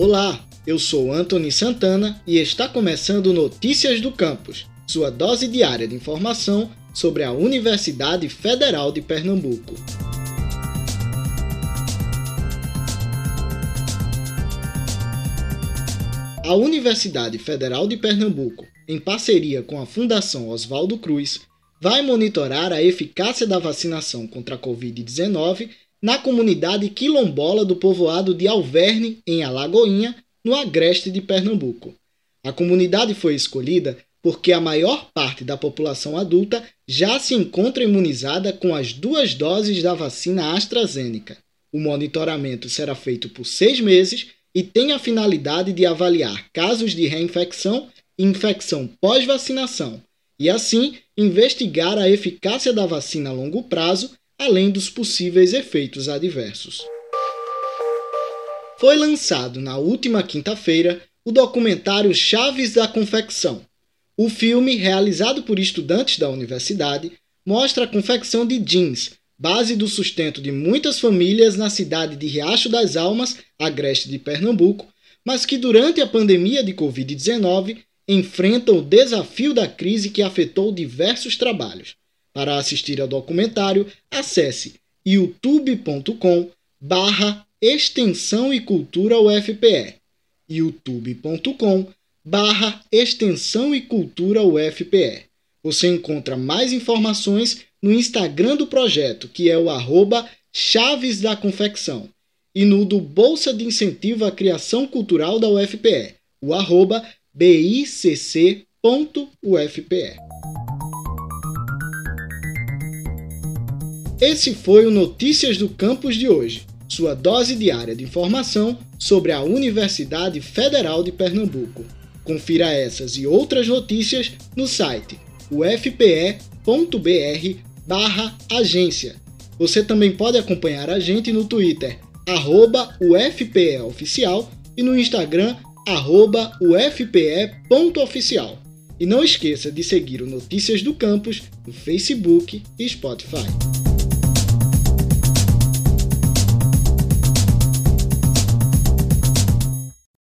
Olá, eu sou Anthony Santana e está começando Notícias do Campus, sua dose diária de informação sobre a Universidade Federal de Pernambuco. A Universidade Federal de Pernambuco, em parceria com a Fundação Oswaldo Cruz, vai monitorar a eficácia da vacinação contra a Covid-19 na comunidade quilombola do povoado de Alverne, em Alagoinha, no agreste de Pernambuco. A comunidade foi escolhida porque a maior parte da população adulta já se encontra imunizada com as duas doses da vacina AstraZeneca. O monitoramento será feito por seis meses e tem a finalidade de avaliar casos de reinfecção e infecção pós-vacinação, e assim investigar a eficácia da vacina a longo prazo, além dos possíveis efeitos adversos. Foi lançado na última quinta-feira o documentário Chaves da Confecção. O filme, realizado por estudantes da universidade, mostra a confecção de jeans, base do sustento de muitas famílias na cidade de Riacho das Almas, agreste de Pernambuco, mas que durante a pandemia de Covid-19 enfrentam o desafio da crise que afetou diversos trabalhos. Para assistir ao documentário, acesse youtube.com barra extensão e cultura UFPE youtube.com barra extensão e cultura UFPE. Você encontra mais informações no Instagram do projeto, que é o arroba Chaves da Confecção, e no do Bolsa de Incentivo à Criação Cultural da UFPE, o arroba bicc.ufpe. Esse foi o Notícias do Campus de hoje, sua dose diária de informação sobre a Universidade Federal de Pernambuco. Confira essas e outras notícias no site ufpe.br/agência. Você também pode acompanhar a gente no Twitter, UFPEOficial, e no Instagram, ufpe.oficial. E não esqueça de seguir o Notícias do Campus no Facebook e Spotify.